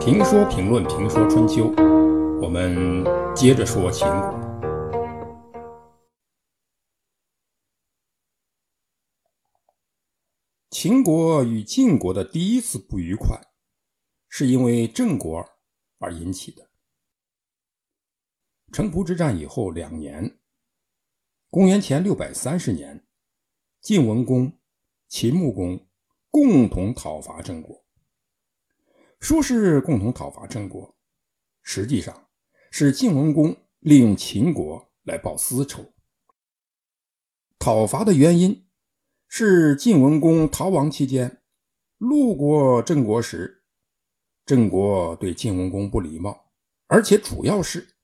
评说评论评说春秋，我们接着说秦国。秦国与晋国的第一次不愉快，是因为郑国而引起的。城濮之战以后两年，公元前六百三十年，晋文公、秦穆公共同讨伐郑国。说是共同讨伐郑国，实际上是晋文公利用秦国来报私仇。讨伐的原因是晋文公逃亡期间路过郑国时，郑国对晋文公不礼貌，而且主要是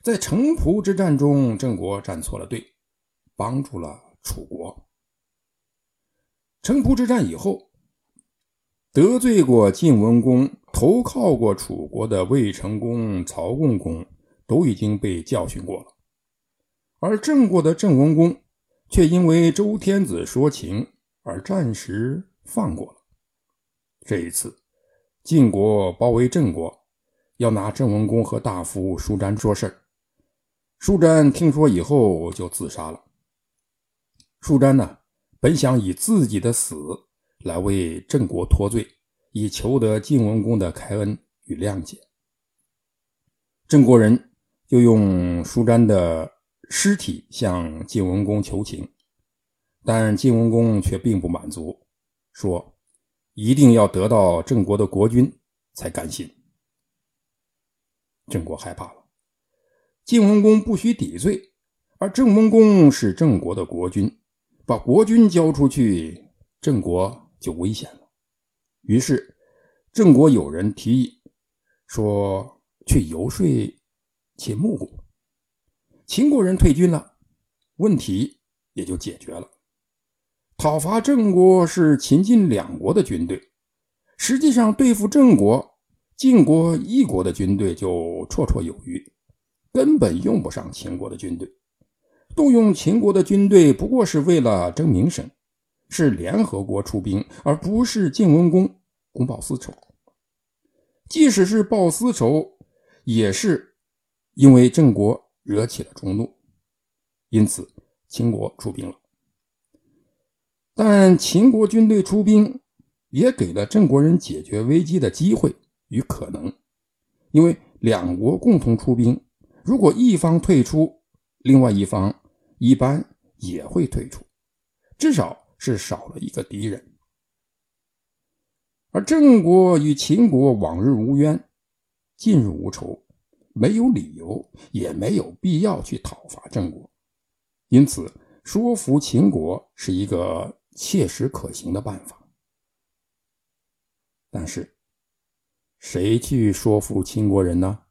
在城濮之战中，郑国站错了队，帮助了楚国。城濮之战以后。得罪过晋文公、投靠过楚国的魏成公、曹共公都已经被教训过了，而郑国的郑文公却因为周天子说情而暂时放过了。这一次，晋国包围郑国，要拿郑文公和大夫舒詹说事儿。舒詹听说以后就自杀了。舒詹呢，本想以自己的死。来为郑国脱罪，以求得晋文公的开恩与谅解。郑国人就用舒詹的尸体向晋文公求情，但晋文公却并不满足，说一定要得到郑国的国君才甘心。郑国害怕了，晋文公不许抵罪，而郑文公是郑国的国君，把国君交出去，郑国。就危险了。于是，郑国有人提议说去游说秦穆公。秦国人退军了，问题也就解决了。讨伐郑国是秦晋两国的军队，实际上对付郑国，晋国一国的军队就绰绰有余，根本用不上秦国的军队。动用秦国的军队，不过是为了争名声。是联合国出兵，而不是晋文公公报私仇。即使是报私仇，也是因为郑国惹起了众怒，因此秦国出兵了。但秦国军队出兵，也给了郑国人解决危机的机会与可能，因为两国共同出兵，如果一方退出，另外一方一般也会退出，至少。是少了一个敌人，而郑国与秦国往日无冤，近日无仇，没有理由，也没有必要去讨伐郑国，因此说服秦国是一个切实可行的办法。但是，谁去说服秦国人呢？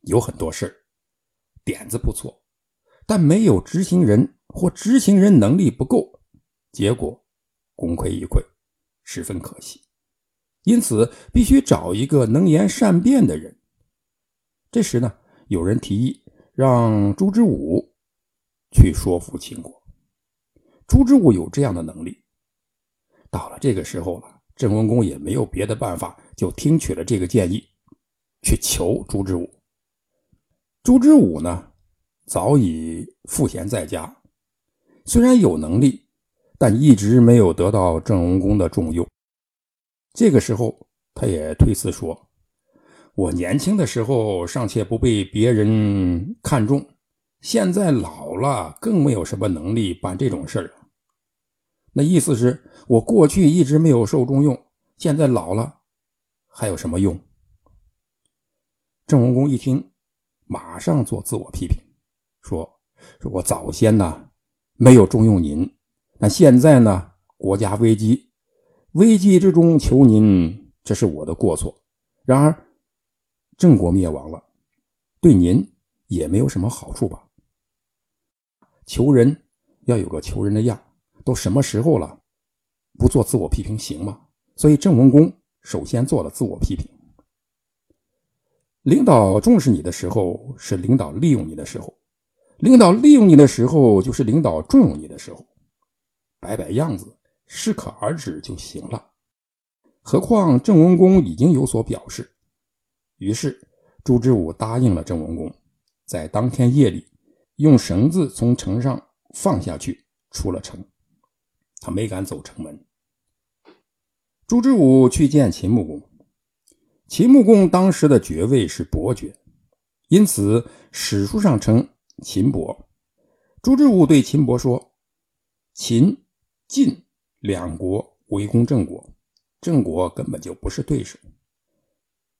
有很多事点子不错，但没有执行人。或执行人能力不够，结果功亏一篑，十分可惜。因此，必须找一个能言善辩的人。这时呢，有人提议让朱之武去说服秦国。朱之武有这样的能力。到了这个时候了，郑文公也没有别的办法，就听取了这个建议，去求朱之武。朱之武呢，早已赋闲在家。虽然有能力，但一直没有得到郑文公的重用。这个时候，他也推辞说：“我年轻的时候尚且不被别人看重，现在老了，更没有什么能力办这种事儿。”那意思是我过去一直没有受重用，现在老了，还有什么用？郑文公一听，马上做自我批评，说：“说我早先呢。”没有重用您，那现在呢？国家危机，危机之中求您，这是我的过错。然而，郑国灭亡了，对您也没有什么好处吧？求人要有个求人的样，都什么时候了，不做自我批评行吗？所以郑文公首先做了自我批评。领导重视你的时候，是领导利用你的时候。领导利用你的时候，就是领导重用你的时候。摆摆样子，适可而止就行了。何况郑文公已经有所表示，于是朱之武答应了郑文公，在当天夜里用绳子从城上放下去，出了城。他没敢走城门。朱之武去见秦穆公，秦穆公当时的爵位是伯爵，因此史书上称秦伯。朱之武对秦伯说：“秦、晋两国围攻郑国。”郑国根本就不是对手，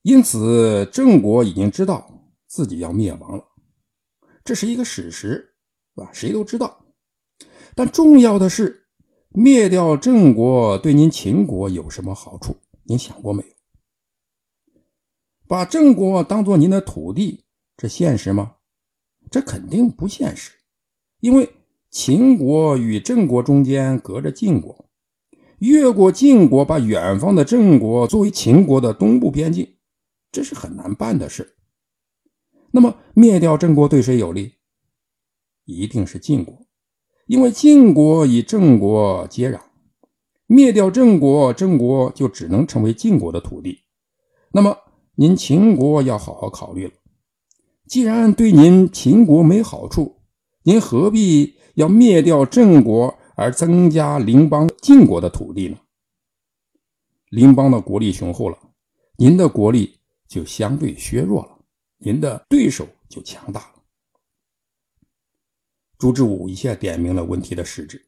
因此郑国已经知道自己要灭亡了，这是一个史实，啊，谁都知道。但重要的是，灭掉郑国对您秦国有什么好处？您想过没有？把郑国当做您的土地，这现实吗？这肯定不现实，因为秦国与郑国中间隔着晋国。越过晋国，把远方的郑国作为秦国的东部边境，这是很难办的事。那么灭掉郑国对谁有利？一定是晋国，因为晋国与郑国接壤，灭掉郑国，郑国就只能成为晋国的土地。那么您秦国要好好考虑了，既然对您秦国没好处，您何必要灭掉郑国？而增加邻邦晋国的土地呢？邻邦的国力雄厚了，您的国力就相对削弱了，您的对手就强大了。朱之武一下点明了问题的实质：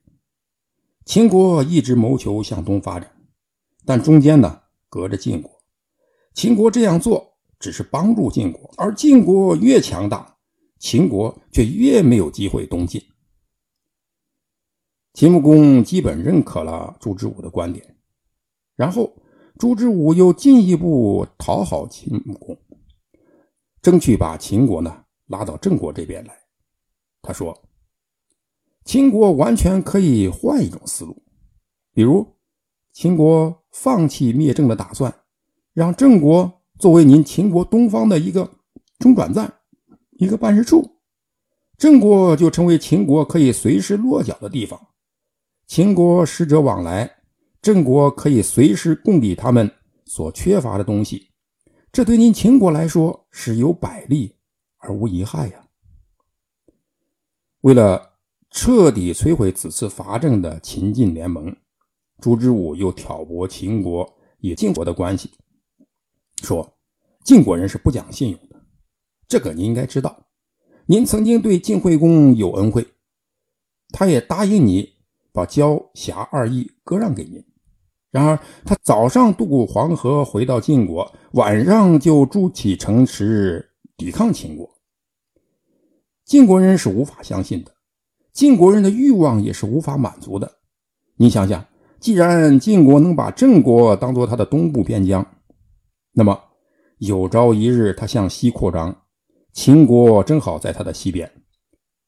秦国一直谋求向东发展，但中间呢隔着晋国。秦国这样做只是帮助晋国，而晋国越强大，秦国却越没有机会东进。秦穆公基本认可了朱之武的观点，然后朱之武又进一步讨好秦穆公，争取把秦国呢拉到郑国这边来。他说：“秦国完全可以换一种思路，比如秦国放弃灭郑的打算，让郑国作为您秦国东方的一个中转站、一个办事处，郑国就成为秦国可以随时落脚的地方。”秦国使者往来，郑国可以随时供给他们所缺乏的东西，这对您秦国来说是有百利而无一害呀。为了彻底摧毁此次伐郑的秦晋联盟，朱之武又挑拨秦国与晋国的关系，说晋国人是不讲信用的，这个您应该知道。您曾经对晋惠公有恩惠，他也答应你。把交辖二邑割让给您，然而他早上渡过黄河回到晋国，晚上就筑起城池抵抗秦国。晋国人是无法相信的，晋国人的欲望也是无法满足的。你想想，既然晋国能把郑国当做他的东部边疆，那么有朝一日他向西扩张，秦国正好在他的西边，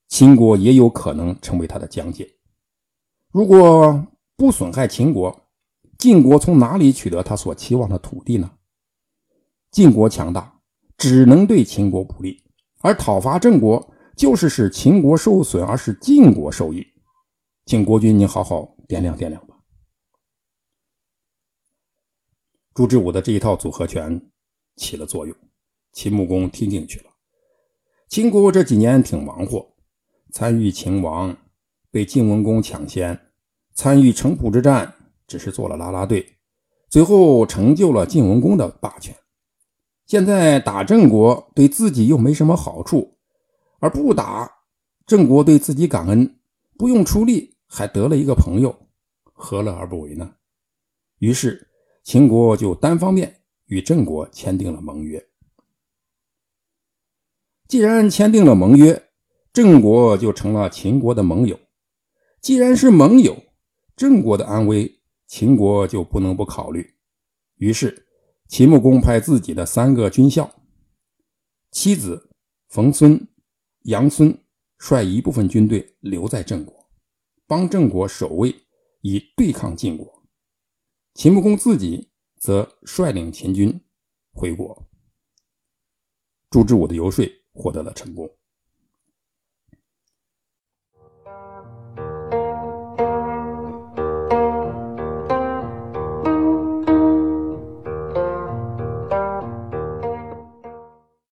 秦国也有可能成为他的疆界。如果不损害秦国，晋国从哪里取得他所期望的土地呢？晋国强大，只能对秦国不利；而讨伐郑国，就是使秦国受损，而使晋国受益。请国君，你好好掂量掂量吧。朱之武的这一套组合拳起了作用，秦穆公听进去了。秦国这几年挺忙活，参与秦王。被晋文公抢先，参与城濮之战，只是做了拉拉队，最后成就了晋文公的霸权。现在打郑国对自己又没什么好处，而不打郑国对自己感恩，不用出力还得了一个朋友，何乐而不为呢？于是秦国就单方面与郑国签订了盟约。既然签订了盟约，郑国就成了秦国的盟友。既然是盟友，郑国的安危，秦国就不能不考虑。于是，秦穆公派自己的三个军校，妻子冯孙、杨孙，率一部分军队留在郑国，帮郑国守卫，以对抗晋国。秦穆公自己则率领秦军回国。朱之武的游说获得了成功。